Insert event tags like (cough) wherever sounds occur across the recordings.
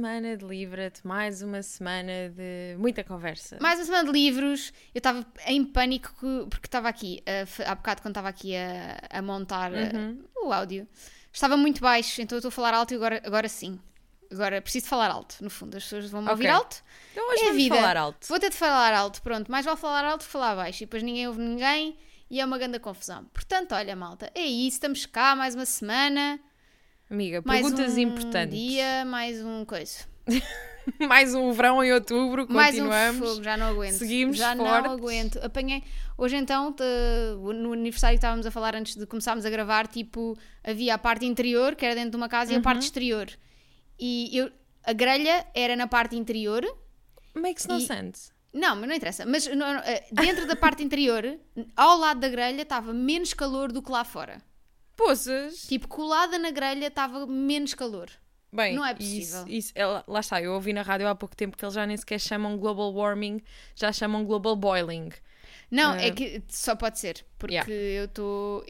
semana de Livra-te, mais uma semana de muita conversa. Mais uma semana de livros. Eu estava em pânico que- porque estava aqui, f- há bocado quando estava aqui a, a montar uh, Uhum. o áudio, estava muito baixo, então eu estou a falar alto e agora, agora sim. Agora preciso falar alto, no fundo. As pessoas vão me ouvir Ok. alto. Então hoje é vamos vida. falar alto. Vou ter de falar alto, pronto. Mais vale falar alto que falar baixo. E depois ninguém ouve ninguém e é uma grande confusão. Portanto, olha, malta, é isso. Estamos cá mais uma semana. Amiga, Mais perguntas um importantes. dia, mais um coisa. (laughs) mais um verão em outubro, Mais um continuamos. fogo, já não aguento. Seguimos já fortes. não aguento. Apanhei. Hoje então, no aniversário que estávamos a falar antes de começarmos a gravar, tipo, havia a parte interior, que era dentro de uma casa, e a Uhum. parte exterior. E eu, a grelha era na parte interior. Makes no E- sense. Não, mas não interessa. Mas não, não, eh, dentro da parte interior, ao lado da grelha, estava menos calor do que lá fora. Poças! Tipo, colada na grelha estava menos calor. Bem, não é isso- possível. Isso, é lá- está, eu ouvi na rádio há pouco tempo que eles já nem sequer chamam global warming, já chamam global boiling. Não, Eh, é que só pode ser. Porque Yeah. eu estou.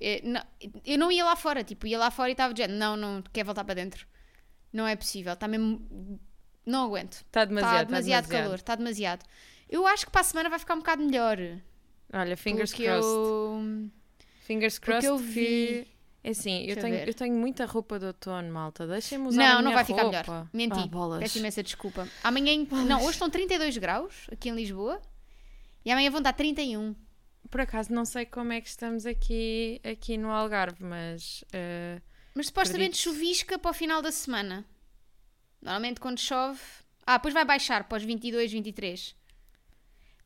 Eu não ia lá fora. Tipo, ia lá fora e estava dizendo: não, não, quer voltar para dentro. Não é possível. Está mesmo. Não aguento. Está demasiado, Está tá demasiado, demasiado. calor. Está demasiado. Eu acho que para a semana vai ficar um bocado melhor. Olha, fingers porque crossed. eu. Fingers porque crossed eu que... É assim, eu tenho, eu tenho muita roupa de outono, malta. Deixem-me usar a Não, não vai ficar melhor. Menti. Ah, bolas. Peço imensa desculpa. Amanhã. Não, hoje estão 32 graus aqui em Lisboa. E amanhã vão dar 31. Por acaso não sei como é que estamos aqui, aqui no Algarve, mas eh, Mas supostamente Acredito. chuvisca para o final da semana. Normalmente quando chove. Ah, depois vai baixar para os 22, 23.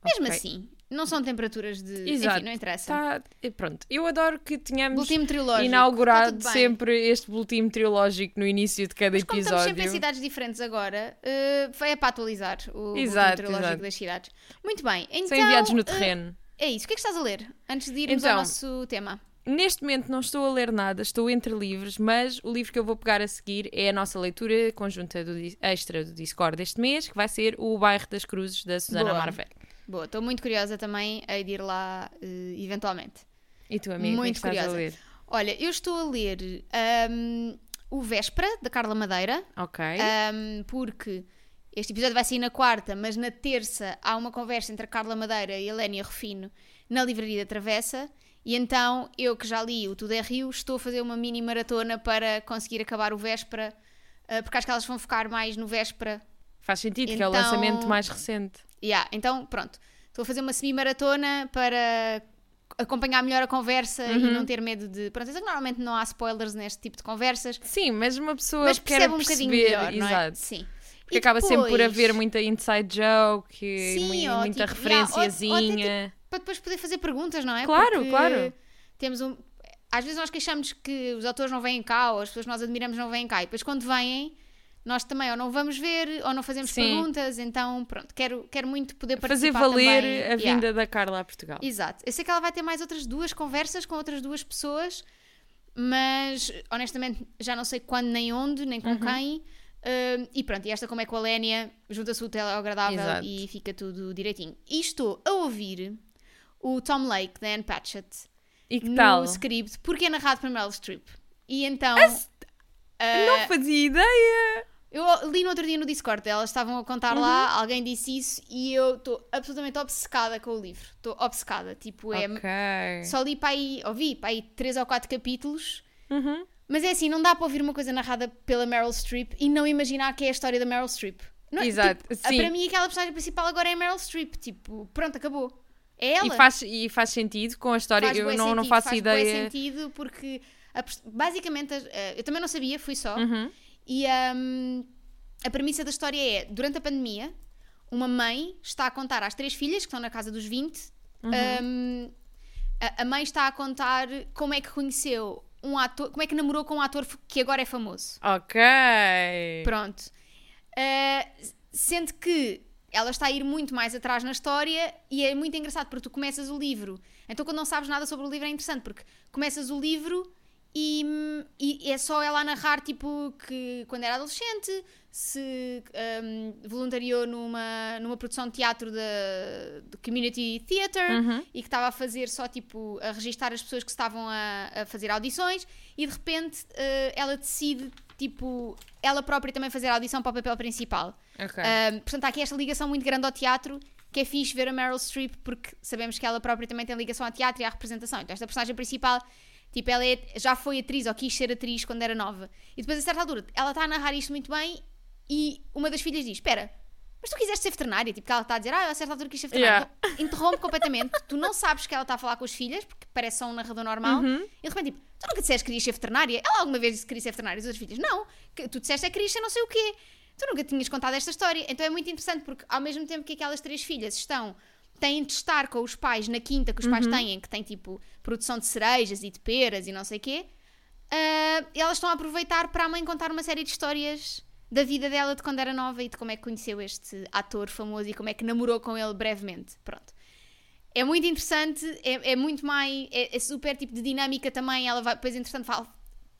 Mesmo ok. assim, não são temperaturas de. Exato. Enfim, não interessa. Tá, e pronto. Eu adoro que tenhamos Boletim meteorológico. inaugurado bem. sempre este boletim meteorológico no início de cada Mas como estamos episódio. sempre em cidades diferentes agora, eh, é para atualizar o boletim Exato, meteorológico exato. das cidades. Muito bem, então. São enviados no eh, terreno. é isso. O que é que estás a ler? Antes de irmos Então, ao nosso tema. Neste momento não estou a ler nada, estou entre livros, mas o livro que eu vou pegar a seguir é a nossa leitura conjunta do, extra do Discord deste mês, que vai ser o Bairro das Cruzes, da Susana. Marvel. Boa, estou muito curiosa também a ir lá eh, eventualmente. E tu, amiga, Muito que é que estás curiosa. a ler? Olha, eu estou a ler ahm, o Véspera, da Carla Madeira, Ok. ahm, porque este episódio vai sair na quarta, mas na terça há uma conversa entre a Carla Madeira e a Lénia Rufino na Livraria da Travessa. E então, eu que já li o Tudo é Rio, estou a fazer uma mini maratona para conseguir acabar o Véspera, ah, porque acho que elas vão focar mais no Véspera. Faz sentido, que é o então- lançamento mais recente. Yeah, então, pronto, estou a fazer uma semi-maratona para acompanhar melhor a conversa e Uhum. não ter medo de. Pronto, eu sei que normalmente não há spoilers neste tipo de conversas, Sim, mas uma pessoa mas quer percebe um bocadinho melhor, não é? exato. Sim. Porque E acaba sempre por depois, haver muita inside joke, e Sim, mu- ou muita tipo, yeah, ou- ou até referenciazinha. Para depois poder fazer perguntas, não é? Claro, Porque claro. Temos um. Às vezes nós queixamos que os autores não vêm cá, ou as pessoas que nós admiramos não vêm cá, e depois quando vêm. Nós também ou não vamos ver ou não fazemos Sim. perguntas, então pronto, quero, quero muito poder Fazer participar valer também. a Yeah. vinda da Carla a Portugal. Exato. Eu sei que ela vai ter mais outras duas conversas com outras duas pessoas, mas honestamente já não sei quando, nem onde, nem com Uhum. quem. Uh, e pronto, e esta como é com a Lénia, junta-se o tele ao agradável Exato. e fica tudo direitinho. E estou a ouvir o Tom Lake, da Anne Patchett, E que no tal? script, porque é narrado por Meryl Streep. E então... s- uh, Não fazia ideia! Eu li no outro dia no Discord delas, estavam a contar Uhum. lá, alguém disse isso e eu estou absolutamente obcecada com o livro. Estou obcecada. Tipo, é. Ok. Só li para aí, ouvi para aí três ou quatro capítulos, Uhum. mas é assim, não dá para ouvir uma coisa narrada pela Meryl Streep e não imaginar que é a história da Meryl Streep. Não é? Exato, Tipo, sim. Para mim, aquela personagem principal agora é a Meryl Streep. Tipo, pronto, acabou. É ela. E faz, e faz sentido com a história, Faz eu não, não sentido, faço faz ideia. sentido porque a basicamente as- eh, eu também não sabia, fui só. Uhum. E hum, a premissa da história é: durante a pandemia, uma mãe está a contar às três filhas, que estão na casa dos 20, Uhum. hum, a, a mãe está a contar como é que conheceu um ator, como é que namorou com um ator que agora é famoso. Ok. Pronto. Uh, sendo que ela está a ir muito mais atrás na história e é muito engraçado porque tu começas o livro. Então, quando não sabes nada sobre o livro, é interessante porque começas o livro E, e é só ela a narrar, tipo, que quando era adolescente se um, voluntariou numa, numa produção de teatro do Community Theatre Uhum. e que estava a fazer só, tipo, a registar as pessoas que estavam a, a fazer audições e de repente eh, ela decide, tipo, ela própria também fazer a audição para o papel principal. Ok. Um, portanto, há aqui esta ligação muito grande ao teatro que é fixe ver a Meryl Streep porque sabemos que ela própria também tem ligação ao teatro e à representação. Então, esta personagem principal, tipo, ela é- já foi atriz ou quis ser atriz quando era nova. E depois, a certa altura, ela está a narrar isto muito bem e uma das filhas diz: Espera, mas tu quiseste ser veterinária? Tipo, que ela está a dizer: Ah, eu a certa altura quis ser veterinária. Então, interrompe completamente. (laughs) Tu não sabes que ela está a falar com as filhas porque parece só um narrador normal. Uhum. E de repente, tipo, tu nunca disseste que querias ser veterinária? Ela alguma vez disse que queria ser veterinária? As outras filhas, não. Que tu disseste é que querias ser não sei o quê. Tu nunca tinhas contado esta história. Então é muito interessante porque, ao mesmo tempo que aquelas três filhas estão, têm de estar com os pais na quinta que os pais têm, que tem tipo produção de cerejas e de peras e não sei o quê, ah, elas estão a aproveitar para a mãe contar uma série de histórias da vida dela de quando era nova e de como é que conheceu este ator famoso e como é que namorou com ele brevemente. Pronto. É muito interessante, é, é muito mais. É, é super tipo de dinâmica também. Ela vai, depois, entretanto, fala.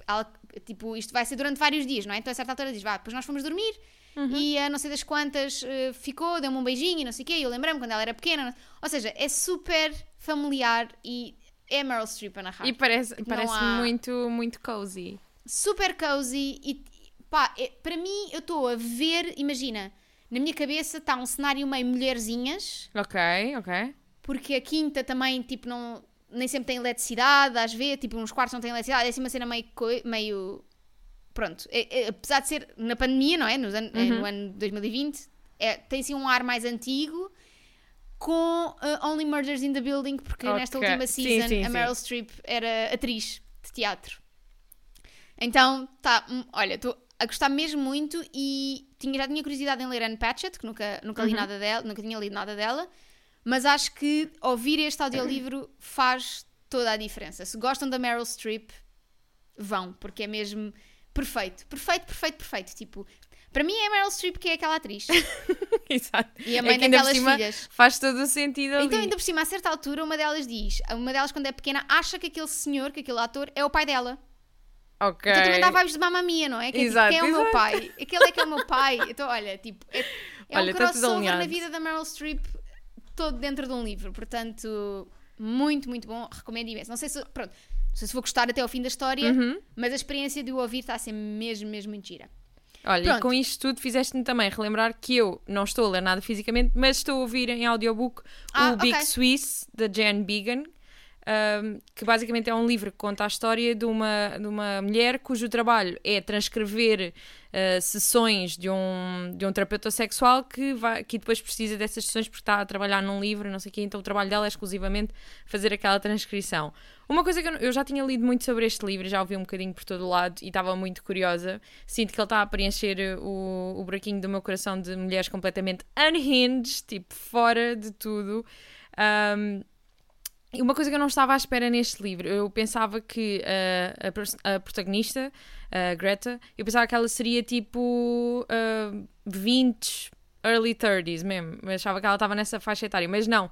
ela, tipo, isto vai ser durante vários dias, não é? Então, a certa altura diz: vá, depois nós fomos dormir e a não sei das quantas eh, ficou, deu-me um beijinho e não sei o quê. Eu lembrei-me quando ela era pequena. Ou seja, é super familiar e é Meryl Streep a narrar. E parece, parece há- muito, muito cozy. super cozy e pá, é- para mim eu estou a ver, imagina, na minha cabeça está um cenário meio mulherzinhas, Ok, ok. porque a quinta também, tipo, não, nem sempre tem eletricidade, às vezes, tipo, uns quartos não têm eletricidade, é assim uma cena meio, meio pronto, é- é- apesar de ser na pandemia, não é? Nos an- é, no ano 2020, é, tem assim um ar mais antigo, com uh, Only Murders in the Building, porque Ok. nesta última season sim, a sim. Meryl Streep era atriz de teatro. Então, tá, hum, olha, estou a gostar mesmo muito e tinha, já tinha curiosidade em ler Anne Patchett, que nunca, nunca li Uhum. nada dela, nunca tinha lido nada dela, mas acho que ouvir este audiolivro faz toda a diferença. Se gostam da Meryl Streep, vão, porque é mesmo perfeito, perfeito, perfeito, perfeito. Tipo, para mim é a Meryl Streep que é aquela atriz (laughs) Exato. e a É mãe por daquelas filhas. Faz todo o sentido ali. Então, ainda por cima, a certa altura, uma delas diz, uma delas, quando é pequena, acha que aquele senhor, que aquele ator, é o pai dela. Ok. Então também dá vibes de mamma mia, não é? Que é tipo, Exato, quem é o meu pai? Aquele é que é o meu pai. Então, olha, tipo, é, é Olha, um tá crossover na vida da Meryl Streep todo dentro de um livro. Portanto, muito, muito bom. Recomendo imenso. Não sei se, pronto, não sei se vou gostar até ao fim da história, Uhum. mas a experiência de o ouvir está a ser mesmo, mesmo muito gira. Olha, Pronto. e com isto tudo fizeste-me também relembrar que eu não estou a ler nada fisicamente, mas estou a ouvir em audiobook Ah, o Big ok. Swiss, da Jan Began, um, que basicamente é um livro que conta a história de uma, de uma mulher cujo trabalho é transcrever uh, sessões de um, de um terapeuta sexual que, vai, que depois precisa dessas sessões porque está a trabalhar num livro, não sei o quê, então o trabalho dela é exclusivamente fazer aquela transcrição. Uma coisa que eu, eu já tinha lido muito sobre este livro, já ouvi um bocadinho por todo o lado e estava muito curiosa. Sinto que ele está a preencher o, o buraquinho do meu coração de mulheres completamente unhinged, tipo, fora de tudo. Um, uma coisa que eu não estava à espera neste livro, eu pensava que uh, a, a protagonista, a Greta, eu pensava que ela seria tipo uh, 20, early 30s mesmo. Eu achava que ela estava nessa faixa etária, mas não.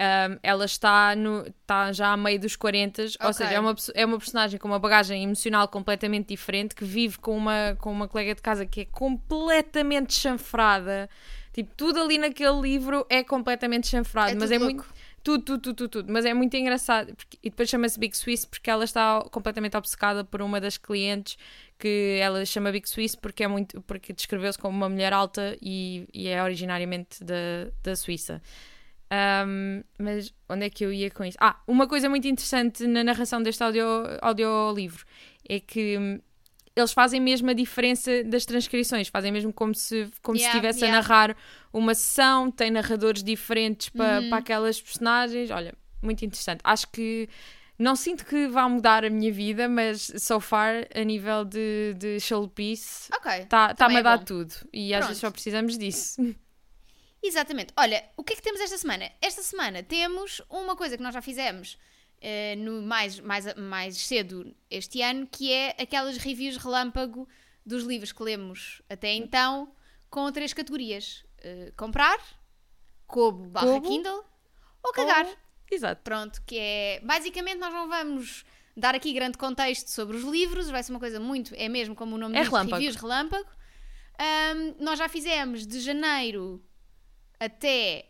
Um, ela está, no, está já a meio dos 40, ou Ok. seja, é uma, é uma personagem com uma bagagem emocional completamente diferente, que vive com uma, com uma colega de casa que é completamente chanfrada. Tipo, tudo ali naquele livro é completamente chanfrado, É mas é louco. muito. Tudo, tudo, tudo, tudo, tudo. Mas é muito engraçado. porque- e depois chama-se Big Swiss porque ela está completamente obcecada por uma das clientes que ela chama Big Swiss porque é muito porque descreveu-se como uma mulher alta e, e é originariamente da, da Suíça. Um, mas onde é que eu ia com isso? Ah, uma coisa muito interessante na narração deste audio, audiolivro é que hum, eles fazem mesmo a diferença das transcrições, fazem mesmo como se, como se estivesse yeah. a narrar uma sessão, tem narradores diferentes para Uhum. para aquelas personagens. Olha, muito interessante. Acho que não sinto que vá mudar a minha vida, mas so far, a nível de, de showpiece, está-me a é dar bom. tudo. E às vezes Pronto. só precisamos disso. (laughs) Exatamente. Olha, o que é que temos esta semana? Esta semana temos uma coisa que nós já fizemos eh, no mais, mais, mais cedo este ano, que é aquelas reviews relâmpago dos livros que lemos até então, com três categorias: Eh, comprar, Kobo barra. Kindle ou cagar. Exato. Pronto, que é basicamente nós não vamos dar aqui grande contexto sobre os livros, vai ser uma coisa muito, é mesmo como o nome É diz, relâmpago. reviews relâmpago. Ahm, nós já fizemos de janeiro até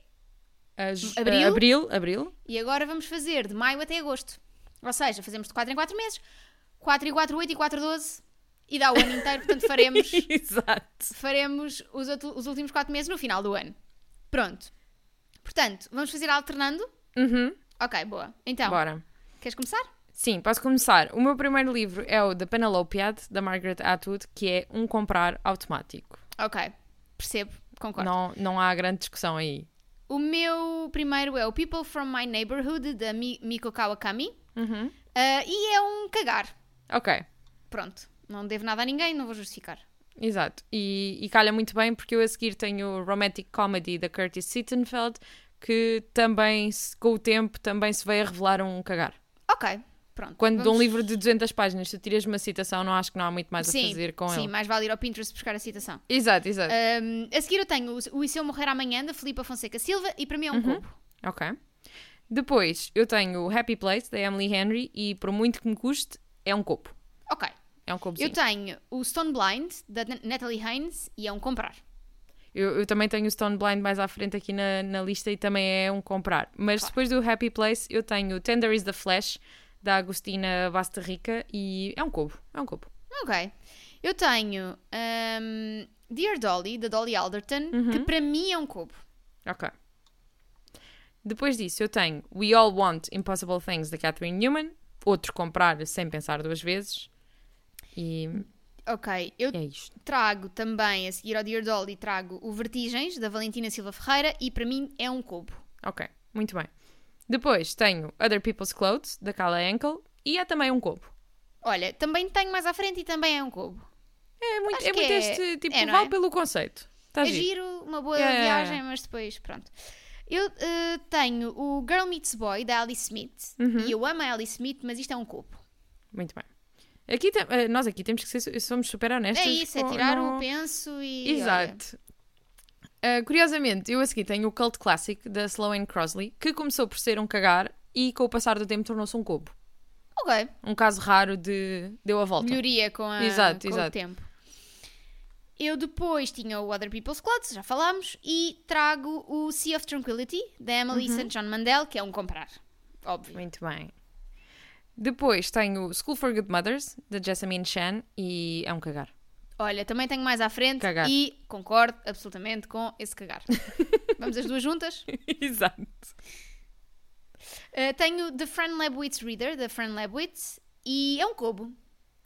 A ju- Abril? a- abril, abril. E agora vamos fazer de maio até agosto. Ou seja, fazemos de 4 em 4 meses, 4 em 4, 8 e 4, 12 e dá o ano inteiro, portanto (laughs) faremos, Exato. faremos os, os últimos 4 meses no final do ano. Pronto. Portanto, vamos fazer alternando? Uhum. Ok, boa. Então, Bora. queres começar? Sim, posso começar. O meu primeiro livro é o The Penelopiad, da Margaret Atwood, que é um comprar automático. Ok, percebo, concordo. Não, não há grande discussão aí. O meu primeiro é o People from My Neighborhood, da Mi Miko Kawakami. Uhum. Ah, e é um cagar. Ok, Pronto. Não devo nada a ninguém, não vou justificar. exato. E, e calha muito bem porque eu a seguir tenho o Romantic Comedy da Curtis Sittenfeld, que também, com o tempo, também se veio a revelar um cagar. Ok, pronto. Quando de um vamos- livro de 200 páginas tu tiras uma citação, não acho que não há muito mais sim, a fazer com sim, ele. mais vale ir ao Pinterest buscar a citação. Exato, exato. Um, a seguir eu tenho o- o E Se Eu Morrer Amanhã, da Filipa Fonseca Silva, e para mim é um Uhum. cubo. Ok. Depois eu tenho o Happy Place da Emily Henry e por muito que me custe, é um copo. Ok. É um copo Eu tenho o Stone Blind, da Na- Natalie Haynes, e é um comprar. Eu, eu também tenho o Stone Blind mais à frente aqui na, na lista e também é um comprar. Mas Claro. depois do Happy Place eu tenho o Tender is the Flash da Agostina Basta Rica e é um cobo. É um cobo. Ok. Eu tenho um, Dear Dolly, da Dolly Alderton, Uhum. que para mim é um cubo. Ok. Depois disso eu tenho We All Want Impossible Things da Catherine Newman. Outro comprar sem pensar duas vezes. E Ok. Eu é trago também, a seguir ao Dear Dolly, trago o Vertigens, da Valentina Silva Ferreira, e para mim é um cubo. Ok, muito bem. Depois tenho Other People's Clothes da Kala Enkel e é também um cobo. Olha, também tenho mais à frente e também é um cubo. É muito, é muito é- este tipo, é, vale é? pelo conceito. Tá é giro. giro, uma boa Yeah, viagem, mas depois, pronto. Eu eh, tenho o Girl Meets Boy, da Alice Smith, Uhum. e eu amo a Alice Smith, mas isto é um cubo. Muito bem. Aqui eh, nós aqui temos que ser somos super honestos. É isso, é com- tirar não- o penso e. Exato. Uh, curiosamente, eu a seguir tenho o Cult Classic da Sloane Crosley, que começou por ser um cagar e com o passar do tempo tornou-se um olha, ok. Um caso raro de deu a volta. Melhoria com, a, Exato, com o exato. tempo. Eu depois tinha o Other People's Clothes, já falámos, e trago o Sea of Tranquility, da Emily Uhum. St. John Mandel, que é um comprar. Óbvio. Muito bem. Depois tenho School for Good Mothers, da Jessamine Chan, e é um cagar. Olha, também tenho mais à frente Cagar. e concordo absolutamente com esse cagar. (laughs) Vamos as duas juntas? Exato. Uh, tenho The Fran Lebowitz Reader, da Fran Lebowitz, e é um cubo.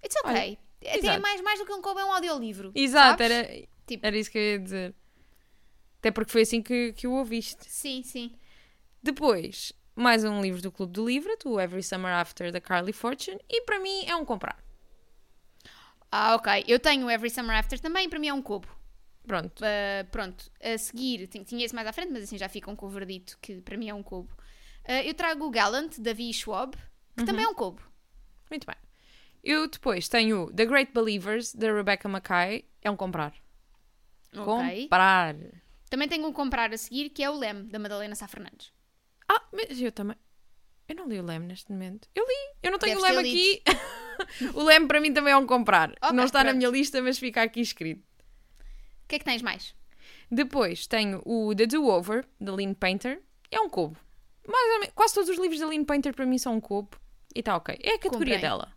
It's okay. Até é mais, mais do que um cubo, é um audiolivro. Exato, sabes? era, Tipo- era isso que eu ia dizer. Até porque foi assim que, que o ouviste. Sim, sim. Depois, mais um livro do Clube do Livro, do Every Summer After, da Carly Fortune, e para mim é um comprar. Ah, ok. Eu tenho Every Summer After também, para mim é um cubo. Pronto. Uh, pronto, a seguir, tinha, esse mais à frente, mas assim já ficam com o verdito, que para mim é um cubo. Uh, eu trago o Gallant, da V. Schwab, que também é um cubo. Muito bem. Eu depois tenho The Great Believers, da Rebecca Mackay, é um comprar. Ok. Comprar. Também tenho um comprar a seguir, que é o Lem, da Madalena Sá Fernandes. Ah, mas eu também. Eu não li o Leme neste momento. Eu li, eu não tenho Deves o Leme aqui. (laughs) o Leme para mim também é um comprar. Ok, não está na pronto. minha lista, mas fica aqui escrito. O que é que tens mais? Depois tenho o The Do-Over, da Lynn Painter. É um cubo. Mais quase todos os livros da Lynn Painter para mim são um cubo. E está ok. É a categoria Comprei. dela.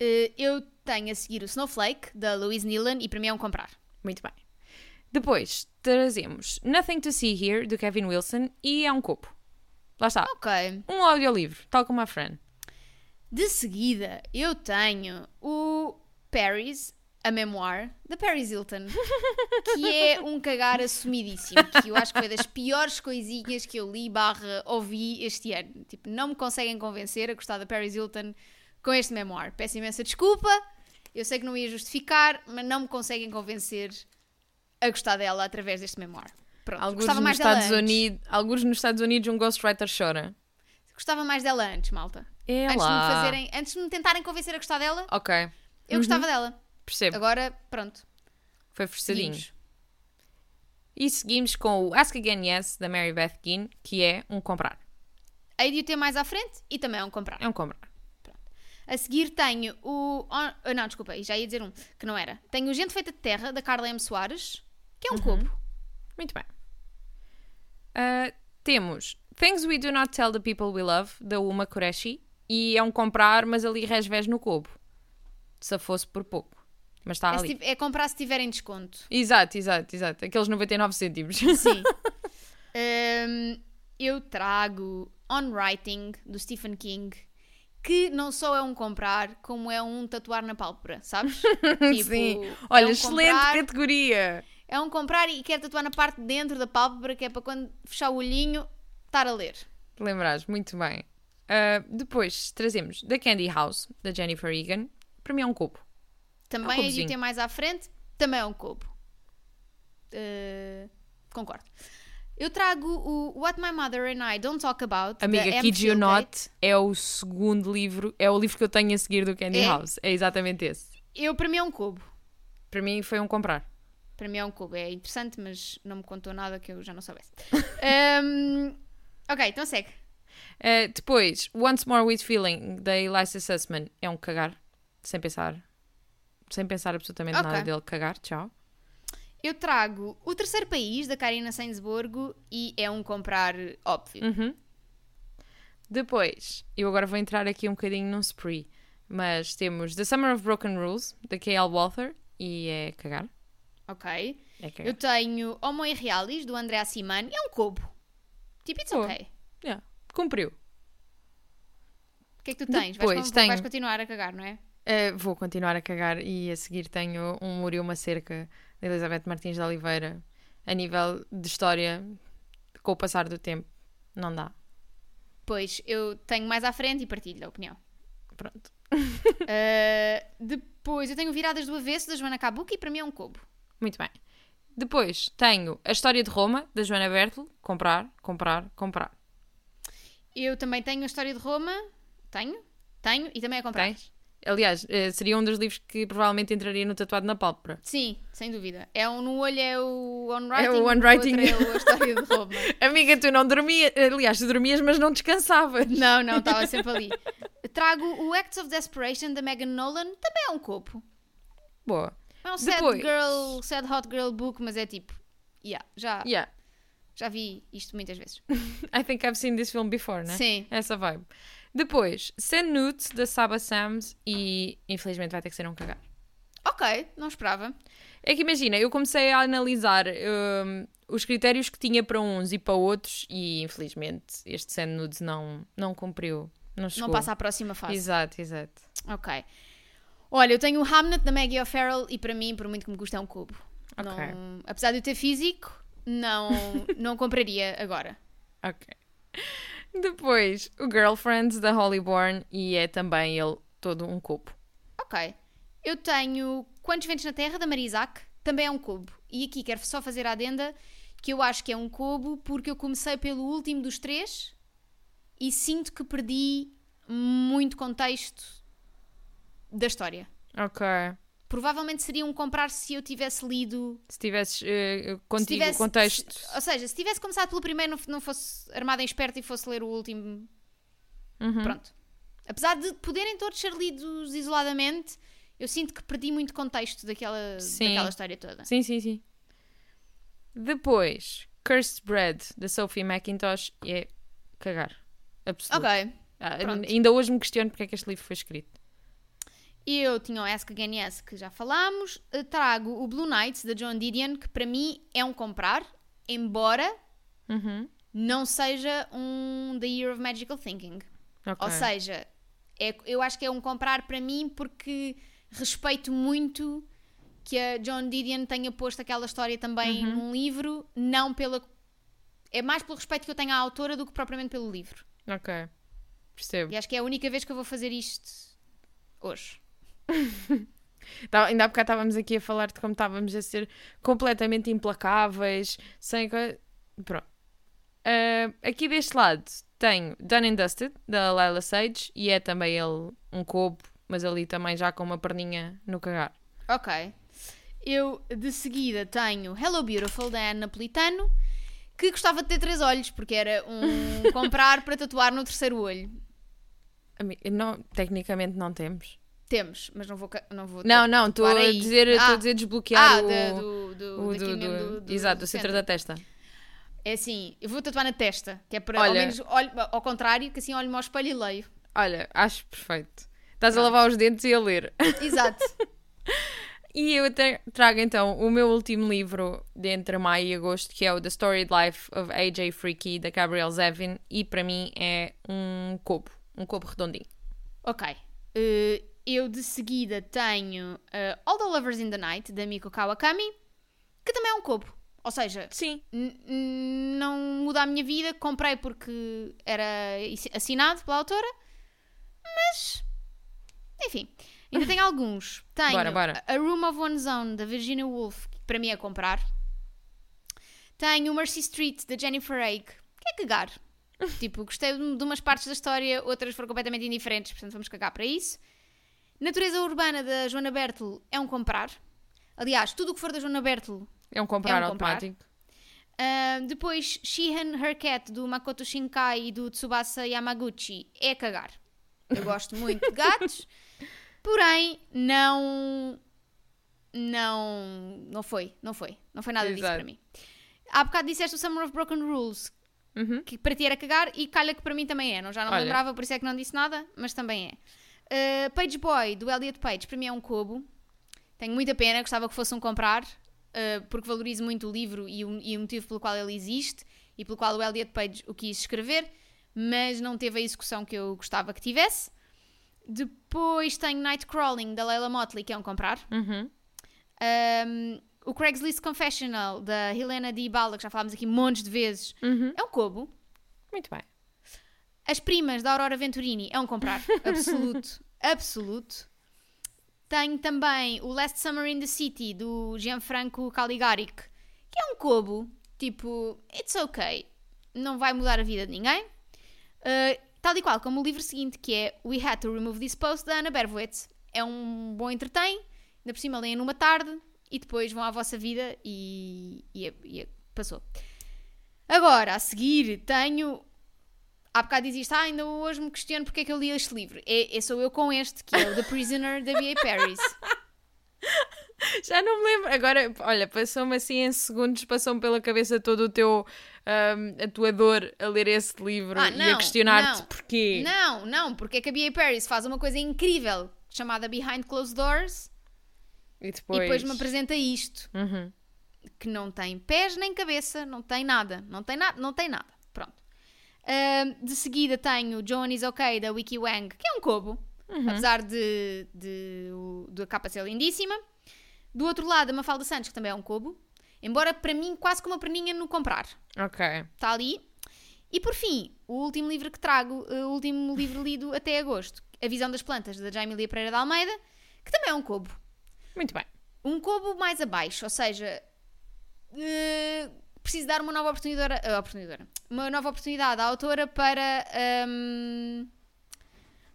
Uh, eu tenho a seguir o Snowflake, da Louise Nealon, e para mim é um comprar. Muito bem. Depois trazemos Nothing to See Here, do Kevin Wilson. E é um cubo. Lá está. Ok. Um audiolivro, tal como a Fran. De seguida, eu tenho o Paris, a memoir, da Paris Hilton, (laughs) que é um cagar assumidíssimo, que eu acho que foi das piores coisinhas que eu li barra ouvi este ano. Tipo, não me conseguem convencer a gostar da Paris Hilton com este memoir. Peço imensa desculpa, eu sei que não ia justificar, mas não me conseguem convencer a gostar dela através deste memoir. Pronto, Alguns gostava nos, Estados. Unidos, alguns nos Estados Unidos um ghostwriter chora. Gostava mais dela antes, malta. É Antes de, me fazerem, antes de me tentarem convencer a gostar dela, Ok, eu gostava dela. percebo. Agora, pronto. Foi forçadinho. Seguimos. E seguimos com o Ask Again Yes, da Mary Beth Keane, que é um comprar. Hei de o ter mais à frente e também é um comprar. É um comprar. A seguir tenho o. ah, Não, desculpa, já ia dizer um, que não era. Tenho o Gente Feita de Terra, da Carla M. Soares, que é um cubo. Muito bem. Ah, temos Things We Do Not Tell the People We Love, da Uma Qureshi. E é um comprar, mas ali resvés no cubo. Se fosse por pouco. Mas está É, ali. é comprar se tiverem desconto. Exato, exato, exato. Aqueles 99 cêntimos. Sim. (laughs) Hum, eu trago On Writing, do Stephen King, que não só é um comprar, como é um tatuar na pálpebra, sabes? (laughs) Tipo, Sim. é Olha, um excelente comprar- categoria. É um comprar e quer tatuar na parte de dentro da pálpebra, que é para quando fechar o olhinho, estar a ler. Lembrares, muito bem. Ah, depois trazemos The Candy House, da Jennifer Egan. Para mim é um cubo. Também É um a ter mais à frente, também é um cubo. Uh, concordo. Eu trago o What My Mother and I Don't Talk About. da Amiga. Kid You. Not é o segundo livro, é o livro que eu tenho a seguir do Candy É? House. É exatamente esse. Eu, para mim, é um cubo. Para mim foi um comprar. Para mim é um cubo. É interessante, mas não me contou nada que eu já não soubesse. (laughs) Um, ok, então segue. Uh, depois, Once More With Feeling, da Eliza Sussman, é um cagar. Sem pensar. Sem pensar absolutamente Ok. nada dele. Cagar, tchau. Eu trago O Terceiro País, da Karina Sainsborgo, e é um comprar óbvio. Uhum. Depois, eu agora vou entrar aqui um bocadinho num spree. Mas temos The Summer of Broken Rules, da K.L. Walther, e é cagar. Ok. É cagar. Eu tenho Homo Irrealis, do André Assimani, é um cubo. Tipo, it's Boa. ok. Yeah. Cumpriu. O que é que tu tens? Depois vais, tenho- vais continuar a cagar, não é? Uh, vou continuar a cagar e a seguir tenho um muro e uma cerca de Elizabeth Martins de Oliveira. A nível de história, com o passar do tempo, não dá. Pois, eu tenho mais à frente e partilho a opinião. Pronto. Uh, (laughs) depois, eu tenho Viradas do Avesso, da Joana Kabuki, e para mim é um cubo. Muito bem. Depois tenho A História de Roma, da Joana Bertel. Comprar, comprar, comprar. Eu também tenho a História de Roma. Tenho? Tenho, e também é comprar. Tens? Aliás, eh, seria um dos livros que provavelmente entraria no tatuado na pálpebra. Sim, sem dúvida. É um, no olho é o On Writing, É o On Writing. é a História de Roma. (laughs) Amiga, tu não dormias. Aliás, tu dormias, mas não descansavas. Não, não, estava (laughs) sempre ali. Trago o Acts of Desperation, da Megan Nolan, também é um cubo. Boa. É um sad Depois. girl, sad hot girl book, mas é tipo, yeah, já, Yeah. Já vi isto muitas vezes. (laughs) I think I've seen this film before, né? Sim. Essa vibe. Depois, Send Nudes, da Saba Sams. E infelizmente vai ter que ser um cagar. Ok, não esperava. É que imagina, eu comecei a analisar hum, os critérios que tinha para uns e para outros. E infelizmente este Send Nudes não, não cumpriu. Não chegou. Não passa à próxima fase. Exato, exato. Ok. Olha, eu tenho o Hamnet da Maggie O'Farrell e para mim, por muito que me custe, é um cubo. Ok. Não- apesar de eu ter físico, não, não compraria agora. Ok. Depois, o Girlfriends, da Holly Bourne. E é também ele todo um cubo. Ok. Eu tenho Quantos Ventos na Terra, da Maria Isaac, também é um cubo. E aqui quero só fazer a adenda que eu acho que é um cubo porque eu comecei pelo último dos três e sinto que perdi muito contexto da história. Ok. Provavelmente seria um comprar se eu tivesse lido. Se tivesses eh, contigo tivesse- o contexto. se- ou seja, se tivesse começado pelo primeiro, não, não fosse armada em esperto e fosse ler o último. Uhum. Pronto. Apesar de poderem todos ser lidos isoladamente, eu sinto que perdi muito contexto daquela, Sim. daquela história toda. Sim, sim, sim. Depois, Cursed Bread, da Sophie McIntosh. É cagar. Absoluto. Ok. Ah, ainda hoje me questiono porque é que este livro foi escrito. E eu tinha o Ask Again Yes, que já falámos. Eh, Trago o Blue Knights, da John Didion, que para mim é um comprar, embora Uhum. não seja um The Year of Magical Thinking. Ok. Ou seja, é- eu acho que é um comprar para mim porque respeito muito que a John Didion tenha posto aquela história também Uhum. num livro, não pela. É mais pelo respeito que eu tenho à autora do que propriamente pelo livro. Ok. Percebo. E acho que é a única vez que eu vou fazer isto hoje. (laughs) Tá- ainda há bocado estávamos aqui a falar de como estávamos a ser completamente implacáveis, sem. co- Pronto. Ah, aqui deste lado tenho Done and Dusted, da Lila Sage, e é também ele um cobo, mas ali também já com uma perninha no cagar. Ok. Eu de seguida tenho Hello Beautiful, da Anne Napolitano, que gostava de ter três olhos, porque era um (laughs) comprar para tatuar no terceiro olho. Não, tecnicamente não temos. Temos, mas não vou. Não, vou Não, não, estou a dizer, estou Ah. a dizer desbloquear Ah, o, da- do, do, o do, do- do- exato, do centro da testa. É assim, eu vou tatuar na testa, que é para, ao Olha- menos, olho, ao contrário, que assim olho-me ao espelho e leio. Olha, acho perfeito. Estás a Pronto. lavar os dentes e a ler. Exato. (laughs) E eu até trago então o meu último livro de entre maio e agosto, que é o The Storied Life of A.J. Freaky, da Gabrielle Zevin, e para mim é um cobo, um cobo redondinho. ok. Eh, eu de seguida tenho eh, All the Lovers in the Night, da Miko Kawakami, que também é um cobo. Ou seja, Sim. não muda a minha vida, comprei porque era assinado pela autora, mas enfim, ainda tenho alguns. (laughs) Tenho Bora, bora. A Room of One's Own da Virginia Woolf, que para mim é comprar. Tenho Mercy Street da Jennifer Haig, que é cagar. (laughs) tipo, gostei de umas partes da história, outras foram completamente indiferentes, portanto vamos cagar para isso. Natureza Urbana da Joana Bertel é um comprar. Aliás, tudo o que for da Joana Bertel É um comprar É um comprar. automático. Uh, depois, Shihan Her Cat, do Makoto Shinkai e do Tsubasa Yamaguchi, é cagar. Eu gosto muito de gatos, (laughs) porém, não. Não. Não foi, não foi. Não foi nada disso Exato. para mim. Há bocado disseste o Summer of Broken Rules, Uhum. que para ti era cagar e calha que para mim também é. Não, já não Olha. lembrava, por isso é que não disse nada, mas também é. Uh, Page Boy, do Elliot Page, para mim é um cobo. Tenho muita pena, gostava que fosse um comprar, uh, porque valorizo muito o livro e o, e o motivo pelo qual ele existe e pelo qual o Elliot Page o quis escrever, mas não teve a execução que eu gostava que tivesse. Depois tenho Nightcrawling, da Leila Motley, que é um comprar. Uhum. Um, o Craigslist Confessional, da Helena D. Bala, que já falámos aqui montes de vezes, Uhum. é um cobo. Muito bem. As primas da Aurora Venturini é um comprar. (laughs) Absoluto. absoluto. Tenho também o Last Summer in the City, do Gianfranco Caligaric, que é um cobo. Tipo, it's ok. Não vai mudar a vida de ninguém. Uh, tal e qual como o livro seguinte, que é We Had to Remove This Post, da Ana Berwitz. É um bom entretém. Ainda por cima leem numa tarde e depois vão à vossa vida e, e, e passou. Agora, a seguir, tenho Há bocado diziste, ah, ainda hoje me questiono porque é que eu li este livro. É, é sou eu com este, que é o The Prisoner da B.A. Paris. (laughs) Já não me lembro. Agora, olha, passou-me assim em segundos, passou-me pela cabeça todo o teu ahm, a tua dor a ler esse livro Ah, e não, a questionar-te porquê. Não, não, porque é que a B.A. Paris faz uma coisa incrível chamada Behind Closed Doors E depois. e depois me apresenta isto, Uhum. que não tem pés nem cabeça, não tem nada, não tem nada, não tem nada. Pronto. De seguida tenho Joan is OK da Wiki Wang, que é um cobo, Uhum. apesar de, de, o- da capa ser lindíssima. Do outro lado, a Mafalda Santos, que também é um cobo, embora para mim quase como uma perninha no comprar. Ok. Está ali. E por fim, o último livro que trago, eh, o último livro lido até agosto, A Visão das Plantas, da Jaime Lia Pereira de Almeida, que também é um cobo. Muito bem. Um cobo mais abaixo, ou seja, eh, preciso dar uma nova oportunidade, eh, oportunidade, uma nova oportunidade à autora para, ahm,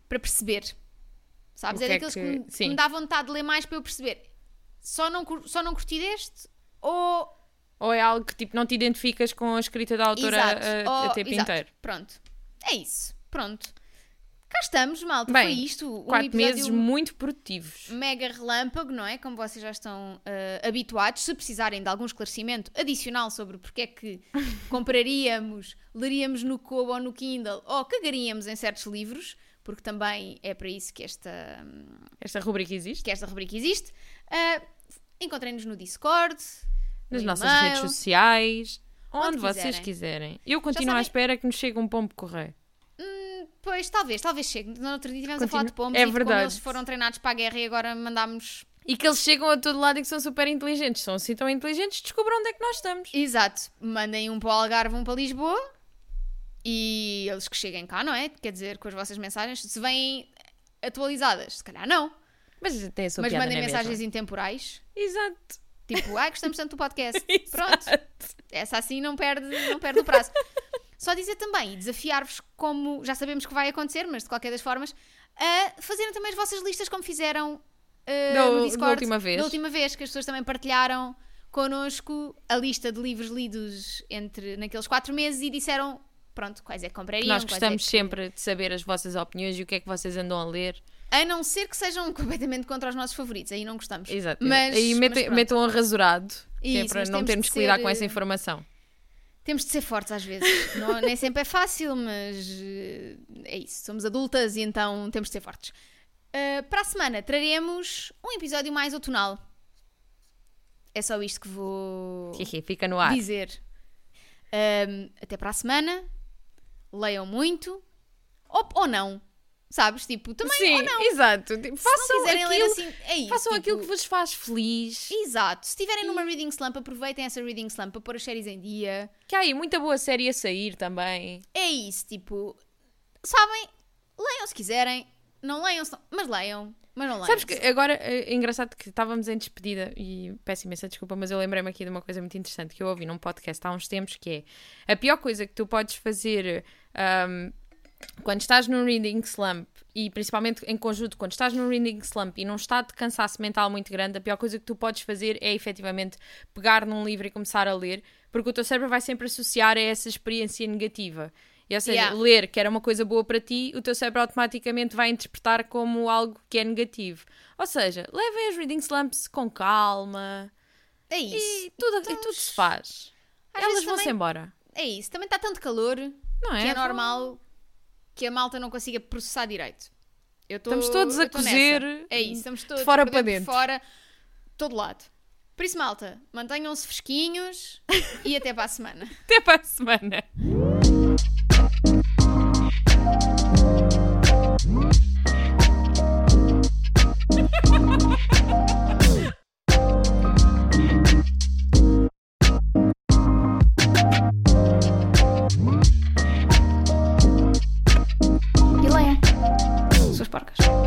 para perceber. Sabes? É é daqueles que, que- me- que me dá vontade de ler mais para eu perceber. Só não, só não curti deste ou Ou é algo que tipo não te identificas com a escrita da autora Exato. a, a tempo exato. inteiro. Pronto. É isso. Pronto. Cá estamos, malta. Bem, Foi isto. Um Quatro episódio meses muito produtivos. mega relâmpago, não é? Como vocês já estão ah, habituados. Se precisarem de algum esclarecimento adicional sobre porque é que (laughs) compraríamos, leríamos no Kobo ou no Kindle ou cagaríamos em certos livros, porque também é para isso que esta, Esta rubrica existe. que esta rubrica existe. Ah, Encontrem-nos no Discord, Nas no nossas redes sociais. Onde, Onde vocês quiserem. quiserem. Eu continuo à espera que nos chegue um pombo correio. Pois, talvez, talvez chegue. No outro dia estivemos a falar de pombos É e de como verdade. eles foram treinados para a guerra e agora mandámos. E que eles chegam a todo lado e que são super inteligentes. São assim tão inteligentes, descubram onde é que nós estamos. Exato, mandem um para o Algarve, um para Lisboa e eles que cheguem cá, não é? Quer dizer, com as vossas mensagens, se vêm atualizadas, se calhar não, Mas tem a sua mas mandem mesma. mensagens intemporais, Exato. tipo, ai, gostamos tanto do podcast. (laughs) Pronto, essa assim não perde, não perde o prazo. (laughs) Só dizer também, e desafiar-vos, como já sabemos que vai acontecer, mas de qualquer das formas, a fazerem também as vossas listas como fizeram uh, Da- no da Discord. última vez. Da última vez, que as pessoas também partilharam connosco a lista de livros lidos entre naqueles quatro meses e disseram pronto, quais é que comprariam. Nós é gostamos que- sempre de saber as vossas opiniões e o que é que vocês andam a ler. A não ser que sejam (laughs) completamente contra os nossos favoritos, aí não gostamos. Exato. Mas, Aí mas metam um rasurado, que é Isso, para mas não termos que lidar ser, com essa eh, informação. Temos de ser fortes às vezes. (laughs) Não- nem sempre é fácil, mas eh, é isso. Somos adultas e então temos de ser fortes. Uh, para a semana traremos um episódio mais outonal. É só isto que vou (laughs) Fica no ar. dizer. Um, até para a semana. Leiam muito. Ou, ou não. Sabes? Tipo, também Sim, ou não. exato. Tipo, Se façam não quiserem aquilo, ler assim, é isso. façam tipo, aquilo que vos faz feliz. Exato. Se estiverem numa reading slump, aproveitem essa reading slump para pôr as séries em dia. Que há aí muita boa série a sair também. É isso, tipo, sabem, leiam se quiserem, não leiam, se não, mas leiam, mas não leiam. Sabes que agora é engraçado que estávamos em despedida e peço imensa desculpa, mas eu lembrei-me aqui de uma coisa muito interessante que eu ouvi num podcast há uns tempos que é a pior coisa que tu podes fazer ahm, quando estás num reading slump e principalmente em conjunto, quando estás num reading slump e num estado de cansaço mental muito grande, a pior coisa que tu podes fazer é efetivamente pegar num livro e começar a ler, porque o teu cérebro vai sempre associar a essa experiência negativa. E, ou seja, Yeah. ler que era uma coisa boa para ti, o teu cérebro automaticamente vai interpretar como algo que é negativo. Ou seja, levem as reading slumps com calma É isso, e tudo, e tudo se faz. Elas vão-se embora. é isso, também está tanto calor Não é? que é normal que a malta não consiga processar direito. Tô, Estamos todos a nessa. cozer É isso, estamos todos fora por para dentro, por fora, todo lado. Por isso, malta, mantenham-se fresquinhos (laughs) e até para a semana. Até para a semana. Borgar